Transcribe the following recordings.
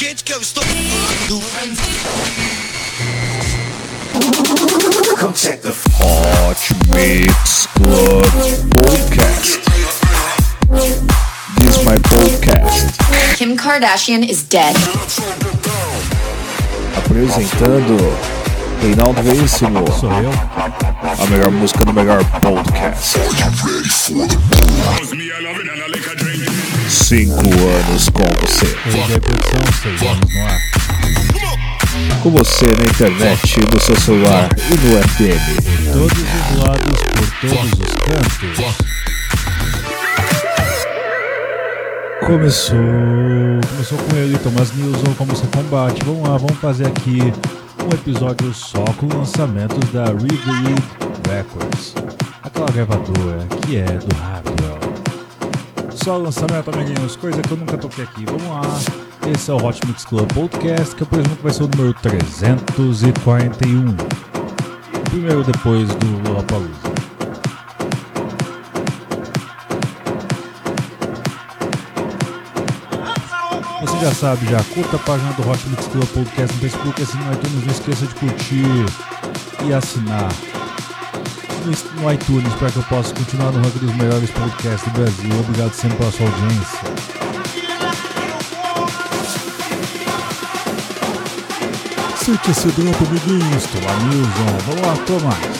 quente que eu estou. Hot Mix Club Podcast. This is my podcast. Kim Kardashian is dead. Apresentando Reinaldo Veríssimo. Sou eu. A melhor música do melhor podcast. Cinco anos com você. Hoje é produção, seis anos no ar. Com você na internet, no seu celular e no FM. Todos os lados, por todos os cantos. Começou. Começou com ele, Thomas Nilson, como você combate. Vamos lá, vamos fazer aqui um episódio só com lançamentos da River Records. Aquela gravadora que é do Hardwell. Só lançamento, amiguinhos, coisa que eu nunca toquei aqui. Vamos lá. Esse é o Hot Mix Club Podcast, que eu presumo que vai ser o número 341. O primeiro depois do Lollapalooza. Você já sabe, já curta a página do Hot Mix Club Podcast no Facebook, assine no iTunes, não esqueça de curtir e assinar no, iTunes para que eu possa continuar no ranking dos melhores podcasts do Brasil. Obrigado sempre pela sua audiência. Sente esse drop, amiguinhos. Lá, Nilson. Vamos lá, Thomas.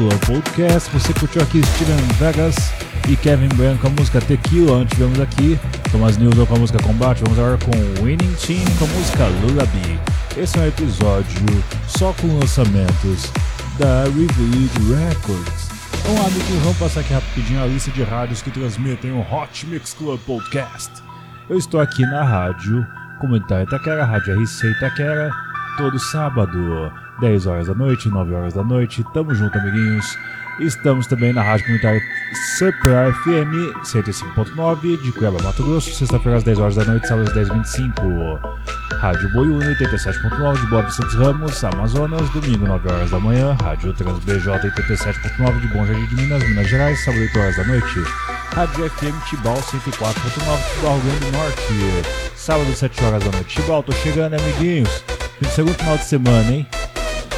Club Podcast. Você curtiu aqui Steven Vegas e Kevin Branco com a música Tequila. Antes tivemos aqui Thomas Newson com a música Combate. Vamos agora com Winning Team com a música Lullaby. Esse é um episódio só com lançamentos da Revealed Records. Então, amiguinhos, vamos passar aqui rapidinho a lista de rádios que transmitem o Hot Mix Club Podcast. Eu estou aqui na rádio Comunitária Itaquera, Rádio RC Itaquera, todo sábado. 10 horas da noite, 9 horas da noite. Tamo junto, amiguinhos. Estamos também na Rádio Comunitária Super FM 105.9 de Cuiabá, Mato Grosso, sexta-feira às 10 horas da noite, sábado às 10h25. Rádio Boiúna 87.9 de Boa Santos Ramos, Amazonas, domingo 9 horas da manhã. Rádio Trans BJ 87.9 de Bom Jardim de Minas, Minas Gerais, sábado 8 horas da noite. Rádio FM Tibau 104.9 de Barro Grande do Norte, sábado 7 horas da noite. Tibau, tô chegando, amiguinhos. Segundo final de semana, hein?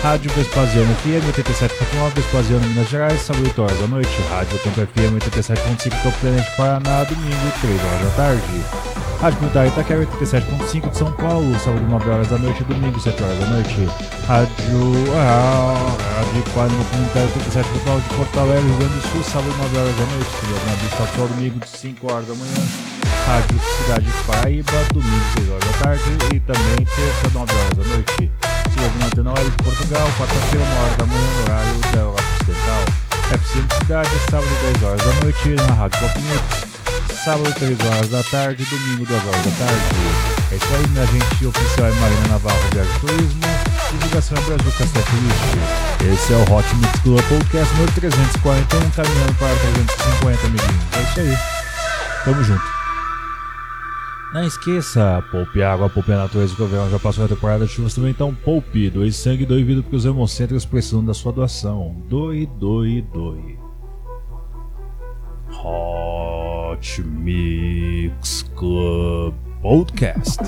Rádio Vespasiano FM 87.9, Vespasiano, Minas Gerais, sábado 8 horas da noite. Rádio Tempo FM 87.5, Campo Tenente, Paraná, domingo 3 horas da tarde. Rádio Comunitária Itaquera 87.5 de São Paulo, sábado 9 horas da noite, domingo 7 horas da noite. Rádio, ah, Rádio Quadro Comunitário 87.9 de Porto Alegre, Rio Grande do Sul, sábado 9 horas da noite. Na Vista Atual, domingo de 5 horas da manhã. Rádio Cidade Paraíba, domingo 6 horas da tarde e também terça 9 horas da noite. Siga na Antena Web de Portugal, quarta-feira, 1 hora da manhã, no horário da Europa Ocidental. FC Cidade, sábado 10 horas da noite, na Rádio Pop. Sábado 3 horas da tarde, domingo 2 horas da tarde. É isso aí, minha gente oficial é Marina Navarro Viagem Turismo, divulgação é Brasil Lixo. Esse é o Hot Mix Club Podcast número 341, caminhando para 350, amiguinhos. É isso aí. Tamo junto. Não esqueça, poupe água, poupe a natureza, que o verão já passou a temporada de chuvas também, então poupe, doe sangue, doe vida, porque os hemocentros precisam da sua doação. Doe, doe, doe. Hot Mix Club Podcast.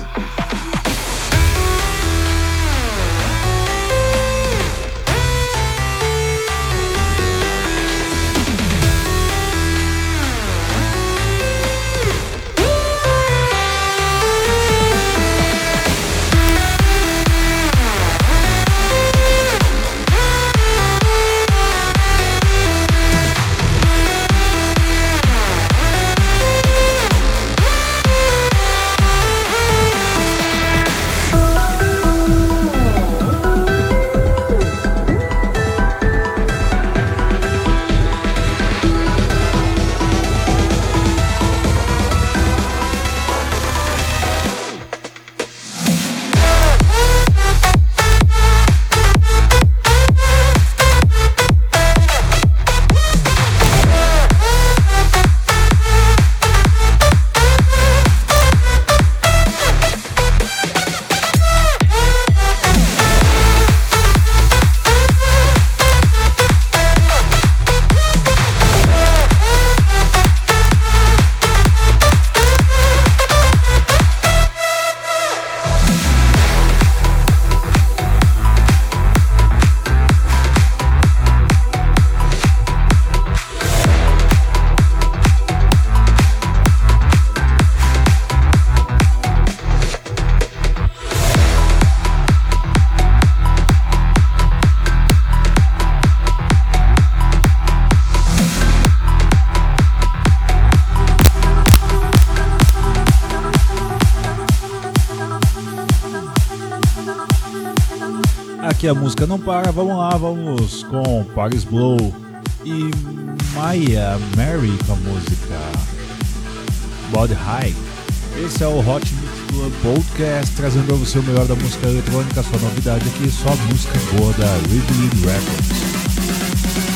A música não para, vamos lá, vamos com Paris Blow e Maya Mary com a música Body High. Esse é o Hot Mix Club Podcast, trazendo para você o melhor da música eletrônica, sua novidade aqui, só música boa da Ridley Records.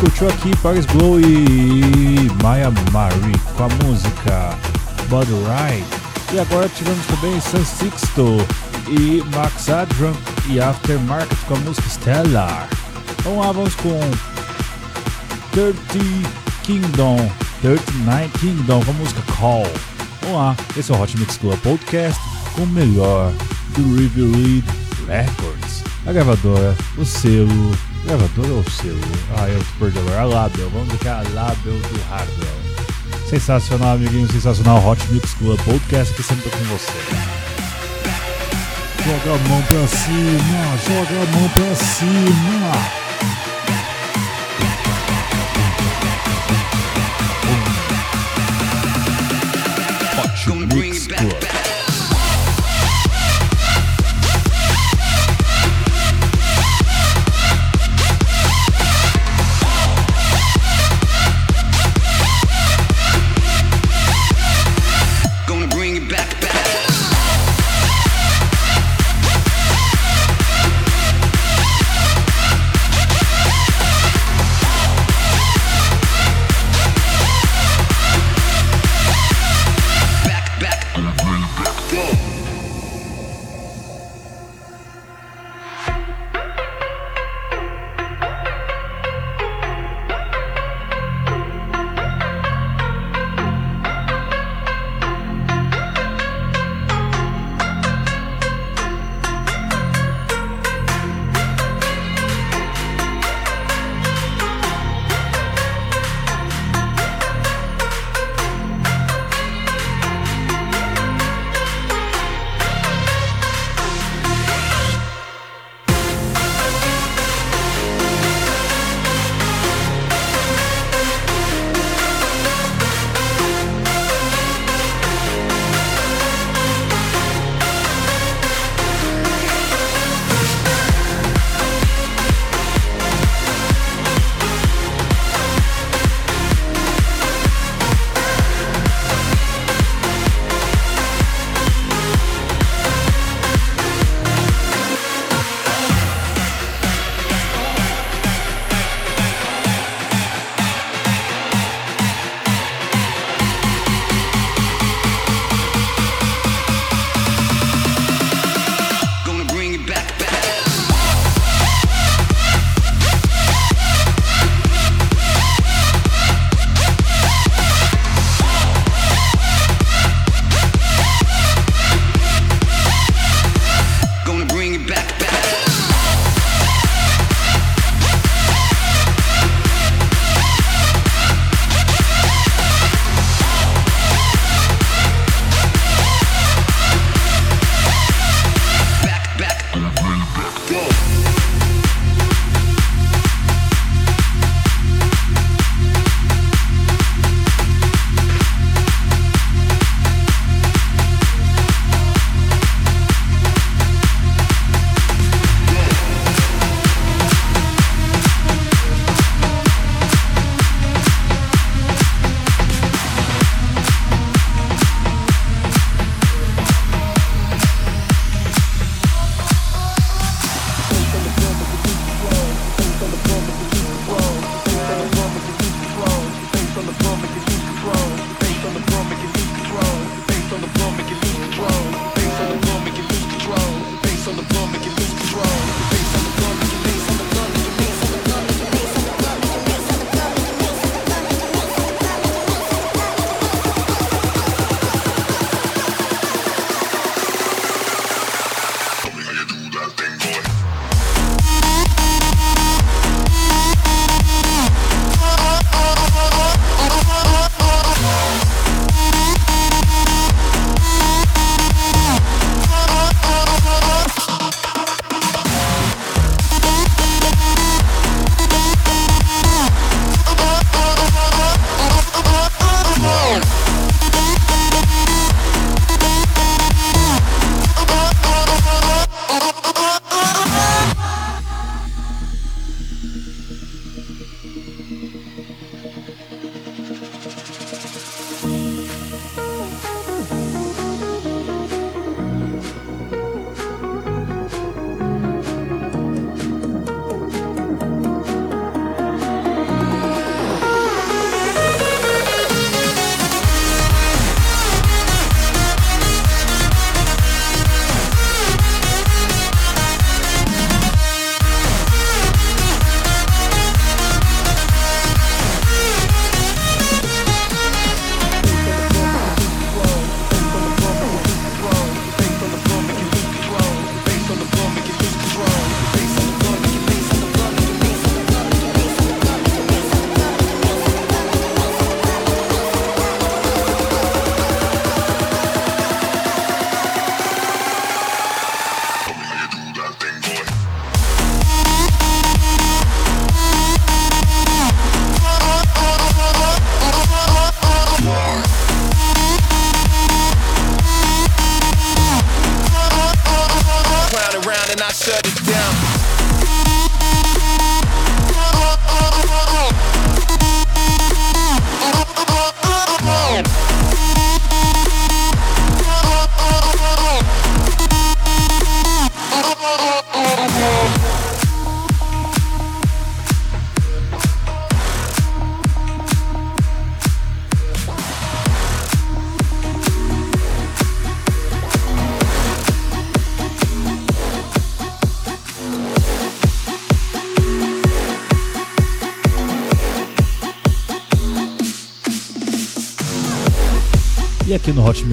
Curtiu aqui Paris Blow e Maya Mari com a música Body Ride. E agora tivemos também San Sixto e Max Adram e Aftermarket com a música Stellar. Vamos lá, vamos com 30 Kingdom, 39 Kingdom com a música Call. Vamos lá, esse é o Hot Mix Club Podcast com o melhor do Review Records. A gravadora, o selo, gravadora ou selo? Ah, eu agora. A Label, vamos que é a Label do Hardwell. Sensacional, amiguinho, sensacional. Hot Mix Club Podcast que sempre tô com você. Joga a mão pra cima, joga a mão pra cima.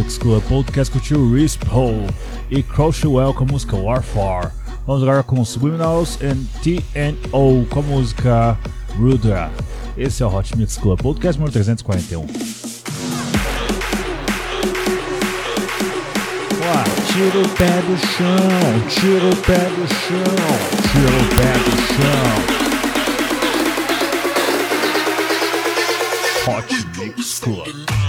Mix Club Podcast curtiu Rispo e Crushwell com a música Warfare. Vamos agora com Subliminals e TNO com a música Rudra. Esse é o Hot Mix Club Podcast número 341. Ó, tira o pé do chão, tira o pé do chão, tira o pé do chão. Hot Mix Club.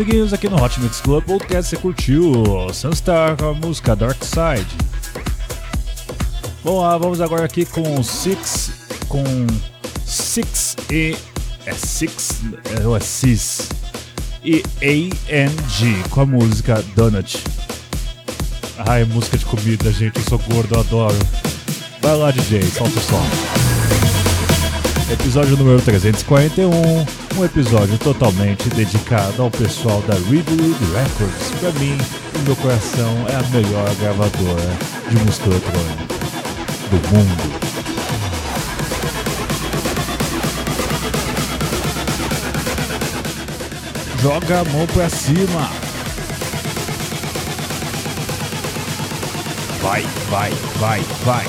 Amiguinhos, aqui no Hot Mix Club Podcast você curtiu Sunstar com a música Dark Side. Bom, vamos agora aqui com Six, com Six e é Six ou é Cis e A.N.G. com a música Donut. Ai, música de comida, gente, eu sou gordo, eu adoro. Vai lá, DJ, solta o som. Episódio número 341, um episódio totalmente dedicado ao pessoal da Ridley Records. Pra mim, no meu coração, é a melhor gravadora de música eletrônica do mundo. Joga a mão pra cima. Vai, vai, vai, vai.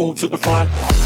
Move to the front.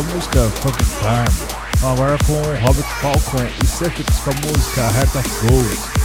com a música Fucking Farm, agora com Robert Falcon e Celtics com a música Heart of Gold.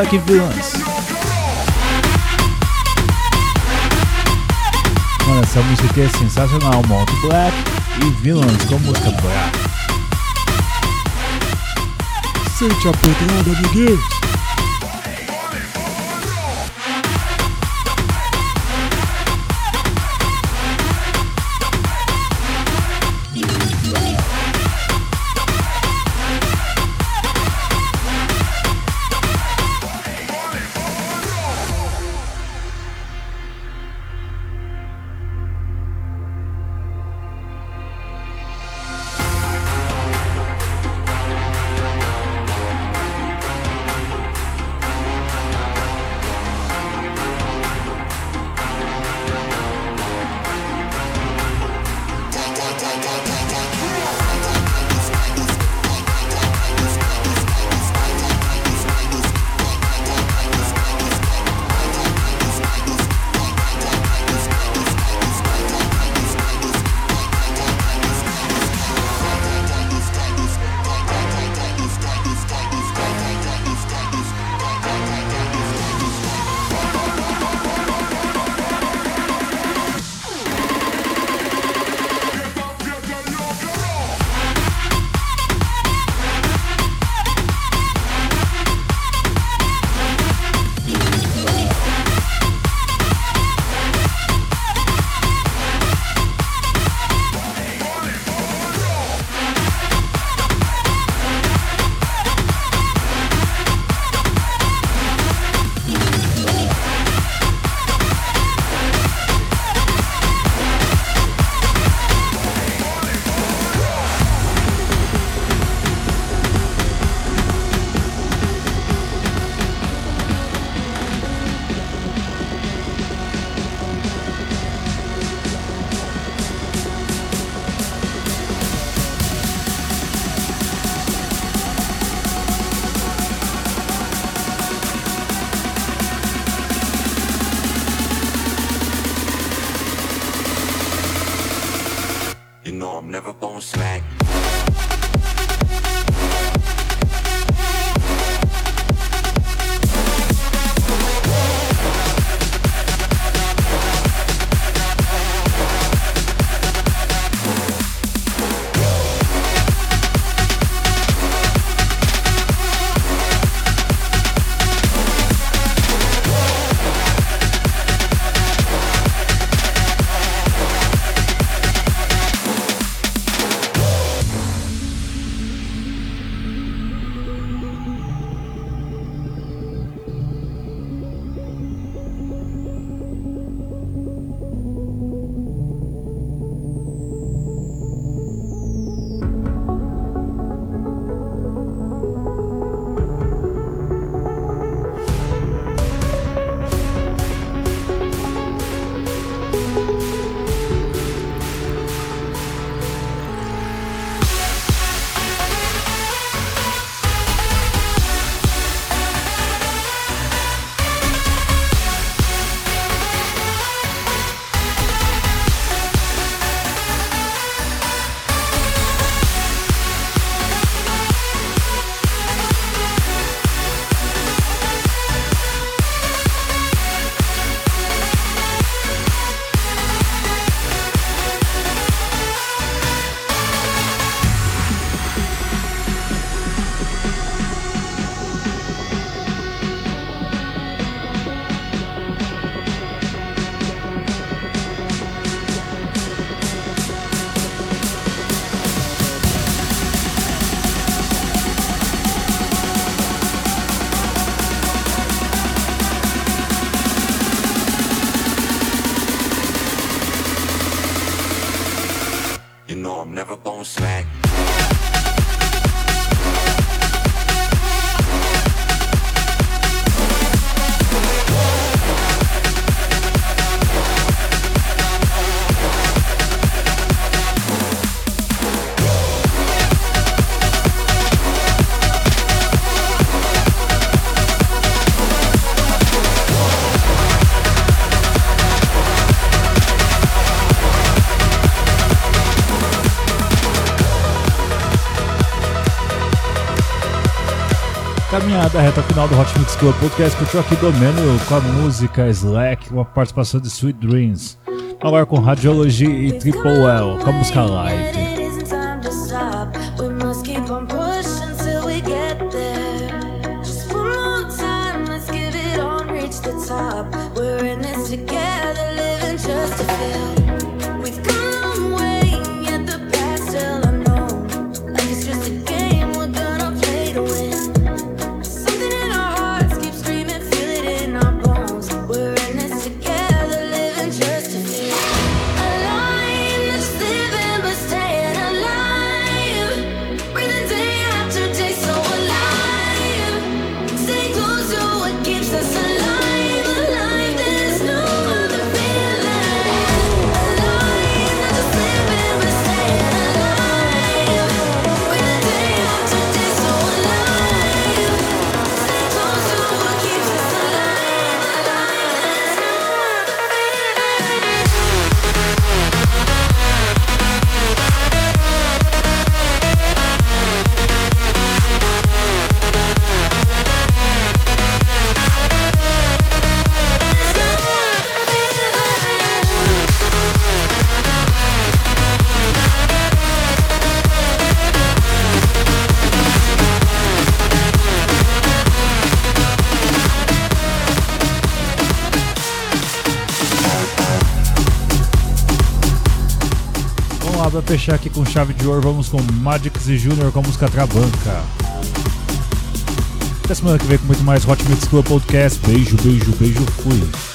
Black Villains. Mano, essa música aqui é sensacional. Monto Black e Villains com música Black. Sente a pedrada, amiguinhos. Caminhada reta final do Hot Mix Club Podcast curtiu aqui Domênio com a música Slack, com a participação de Sweet Dreams. Agora com Radiology e Triple L, com a música Live. fechar aqui com chave de ouro, vamos com Magix e Junior com a música Trabanca. Até semana que vem com muito mais Hot Mix Club Podcast. Beijo, beijo, beijo, fui.